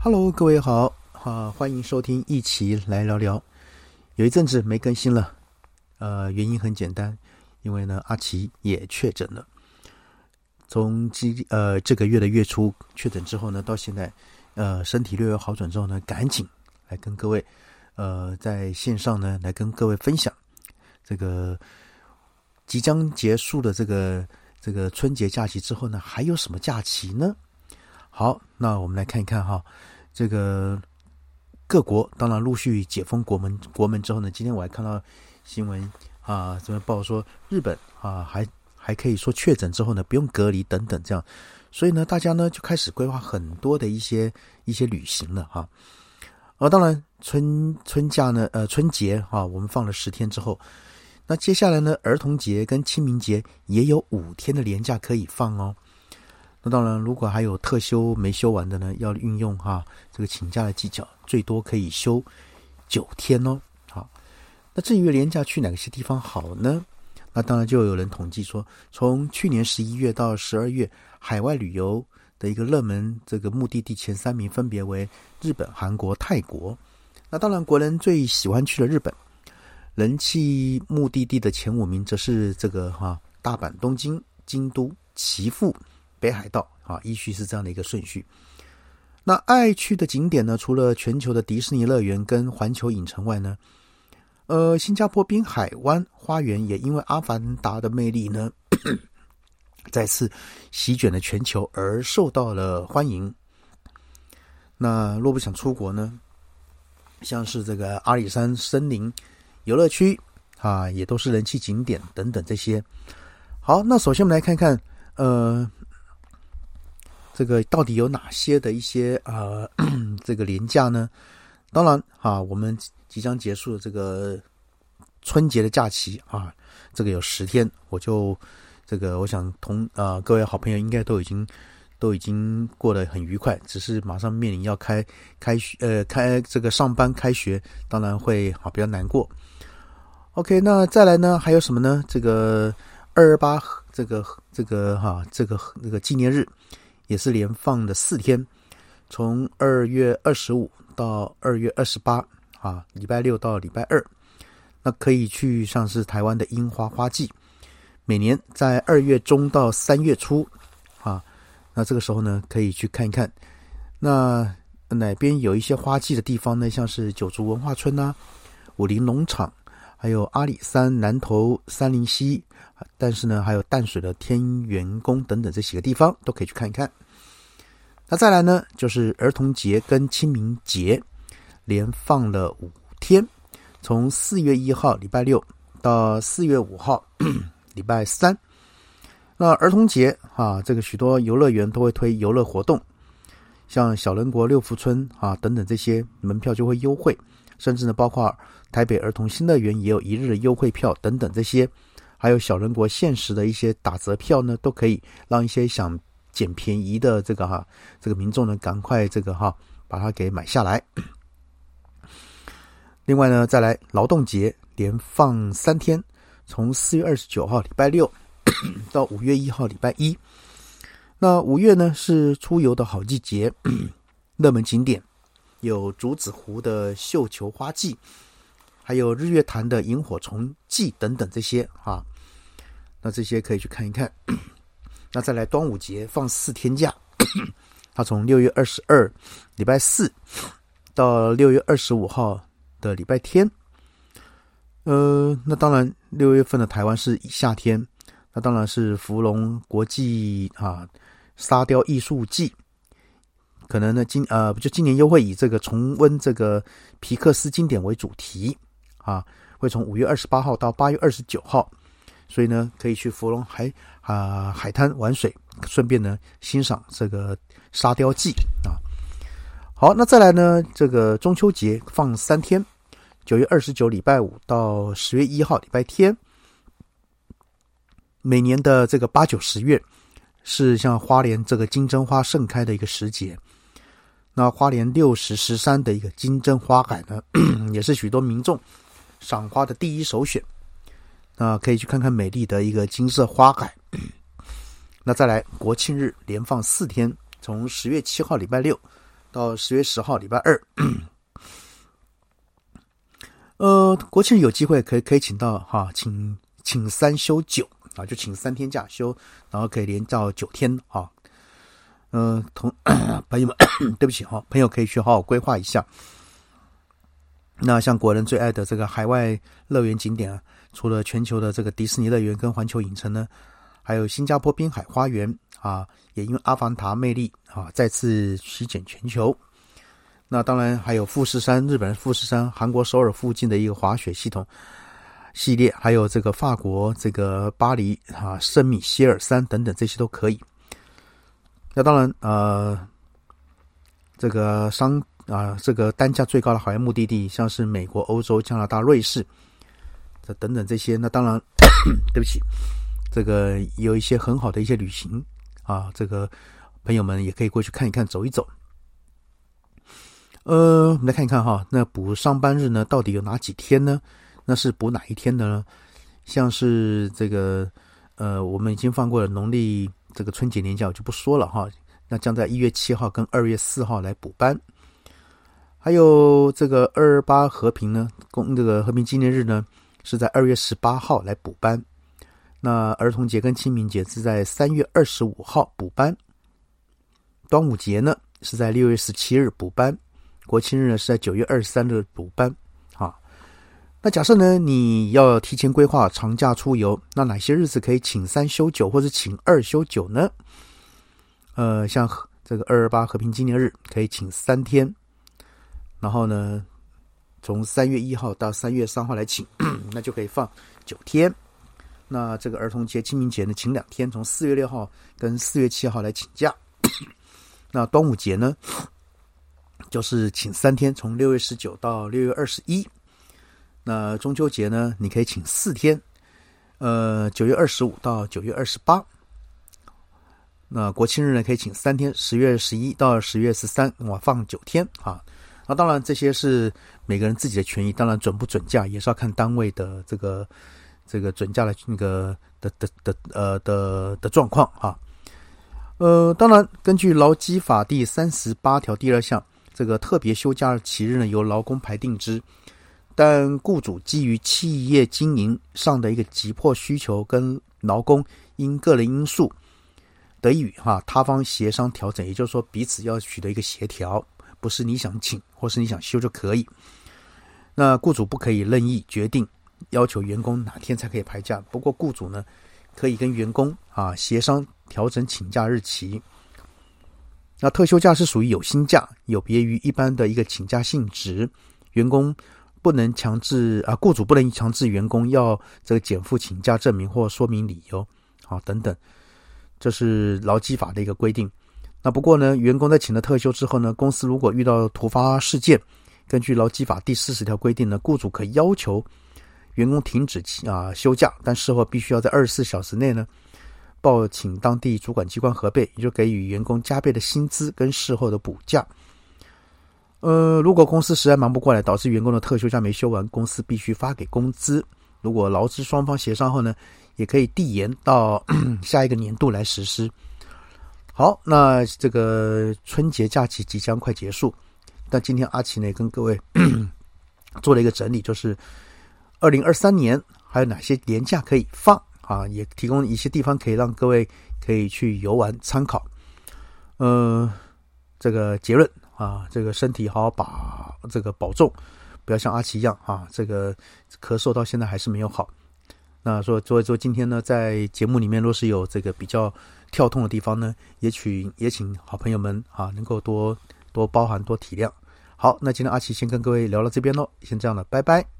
Hello，各位好，啊，欢迎收听，一起来聊聊。有一阵子没更新了，呃，原因很简单，因为呢，阿奇也确诊了。从今呃这个月的月初确诊之后呢，到现在，呃，身体略有好转之后呢，赶紧来跟各位，呃，在线上呢来跟各位分享这个即将结束的这个这个春节假期之后呢，还有什么假期呢？好，那我们来看一看哈，这个各国当然陆续解封国门国门之后呢，今天我还看到新闻啊，这边报说日本啊还还可以说确诊之后呢不用隔离等等这样，所以呢大家呢就开始规划很多的一些一些旅行了哈。而当然春春假呢呃春节啊我们放了十天之后，那接下来呢儿童节跟清明节也有五天的连假可以放哦。那当然，如果还有特休没休完的呢，要运用哈这个请假的技巧，最多可以休九天哦。好，那至于廉价去哪些地方好呢？那当然就有人统计说，从去年十一月到十二月，海外旅游的一个热门这个目的地前三名分别为日本、韩国、泰国。那当然，国人最喜欢去的日本，人气目的地的前五名则是这个哈大阪、东京、京都、岐阜。北海道啊，依序是这样的一个顺序。那爱去的景点呢，除了全球的迪士尼乐园跟环球影城外呢，呃，新加坡滨海湾花园也因为阿凡达的魅力呢，再次席卷了全球而受到了欢迎。那若不想出国呢，像是这个阿里山森林游乐区啊，也都是人气景点等等这些。好，那首先我们来看看，呃。这个到底有哪些的一些呃 这个廉价呢？当然啊，我们即将结束的这个春节的假期啊，这个有十天，我就这个我想同啊各位好朋友应该都已经都已经过得很愉快，只是马上面临要开开学呃开这个上班开学，当然会好比较难过。OK，那再来呢还有什么呢？这个二二八这个这个哈这个那个纪念日。也是连放的四天，从二月二十五到二月二十八啊，礼拜六到礼拜二，那可以去像是台湾的樱花花季，每年在二月中到三月初啊，那这个时候呢可以去看一看。那哪边有一些花季的地方呢？像是九族文化村呐、武林农场，还有阿里山南投三林溪。但是呢，还有淡水的天元宫等等这几个地方都可以去看一看。那再来呢，就是儿童节跟清明节连放了五天，从四月一号礼拜六到四月五号 礼拜三。那儿童节啊，这个许多游乐园都会推游乐活动，像小人国六福村啊等等这些门票就会优惠，甚至呢，包括台北儿童新乐园也有一日优惠票等等这些。还有小人国限时的一些打折票呢，都可以让一些想捡便宜的这个哈这个民众呢，赶快这个哈把它给买下来。另外呢，再来劳动节连放三天，从四月二十九号礼拜六 到五月一号礼拜一。那五月呢是出游的好季节，热门景点有竹子湖的绣球花季。还有日月潭的萤火虫季等等这些啊，那这些可以去看一看。那再来端午节放四天假，它从六月二十二礼拜四到六月二十五号的礼拜天。呃，那当然六月份的台湾是夏天，那当然是芙蓉国际啊沙雕艺术季。可能呢今呃就今年又会以这个重温这个皮克斯经典为主题。啊，会从五月二十八号到八月二十九号，所以呢，可以去芙蓉海啊海滩玩水，顺便呢欣赏这个沙雕记啊。好，那再来呢，这个中秋节放三天，九月二十九礼拜五到十月一号礼拜天。每年的这个八九十月是像花莲这个金针花盛开的一个时节。那花莲六十十三的一个金针花海呢，也是许多民众。赏花的第一首选，那可以去看看美丽的一个金色花海。那再来国庆日连放四天，从十月七号礼拜六到十月十号礼拜二。呃，国庆有机会可以可以请到哈，请请三休九啊，就请三天假休，然后可以连到九天啊。嗯，同 朋友们，对不起哈，朋友可以去好好规划一下。那像国人最爱的这个海外乐园景点啊，除了全球的这个迪士尼乐园跟环球影城呢，还有新加坡滨海花园啊，也因为阿凡达魅力啊，再次席卷全球。那当然还有富士山，日本富士山，韩国首尔附近的一个滑雪系统系列，还有这个法国这个巴黎啊，圣米歇尔山等等，这些都可以。那当然呃，这个商啊，这个单价最高的海外目的地，像是美国、欧洲、加拿大、瑞士这等等这些，那当然 对不起，这个有一些很好的一些旅行啊，这个朋友们也可以过去看一看，走一走。呃，我们来看一看哈，那补上班日呢，到底有哪几天呢？那是补哪一天的呢？像是这个，呃，我们已经放过了农历这个春节年假，我就不说了哈。那将在一月七号跟二月四号来补班。还有这个二八和平呢，公这个和平纪念日呢，是在二月十八号来补班。那儿童节跟清明节是在三月二十五号补班。端午节呢，是在六月十七日补班。国庆日呢是在九月二十三日补班，那假设呢你要提前规划长假出游，那哪些日子可以请三休九或者请二休九呢？呃，像这个二二八和平纪念日可以请三天，然后呢从三月一号到三月三号来请，那就可以放九天。那这个儿童节、清明节呢请两天，从四月六号跟四月七号来请假。那端午节呢？就是请三天，从六月十九到六月二十一。那中秋节呢，你可以请四天，呃，九月二十五到九月二十八。那国庆日呢，可以请三天，十月十一到十月十三，我放九天啊。那当然，这些是每个人自己的权益，当然准不准假也是要看单位的这个这个准假的那个的的的呃的的状况啊。呃，当然，根据劳基法第三十八条第二项。这个特别休假日期日呢，由劳工排定之，但雇主基于企业经营上的一个急迫需求，跟劳工因个人因素得以与哈他方协商调整，也就是说彼此要取得一个协调，不是你想请或是你想休就可以。那雇主不可以任意决定要求员工哪天才可以排假，不过雇主呢可以跟员工啊协商调整请假日期。那特休假是属于有薪假，有别于一般的一个请假性质，员工不能强制啊，雇主不能强制员工要这个减负请假证明或说明理由，好等等，这是劳基法的一个规定。那不过呢，员工在请了特休之后呢，公司如果遇到突发事件，根据劳基法第四十条规定呢，雇主可要求员工停止啊休假，但事后必须要在二十四小时内呢。报请当地主管机关核备，也就给予员工加倍的薪资跟事后的补假。呃，如果公司实在忙不过来，导致员工的特休假没休完，公司必须发给工资。如果劳资双方协商后呢，也可以递延到 下一个年度来实施。好，那这个春节假期即将快结束，但今天阿奇呢跟各位 做了一个整理，就是二零二三年还有哪些年假可以放。啊，也提供一些地方可以让各位可以去游玩参考。呃，这个结论啊，这个身体好好把这个保重，不要像阿奇一样啊，这个咳嗽到现在还是没有好。那说，所以说今天呢，在节目里面若是有这个比较跳痛的地方呢，也请也请好朋友们啊，能够多多包涵多体谅。好，那今天阿奇先跟各位聊到这边喽，先这样了，拜拜。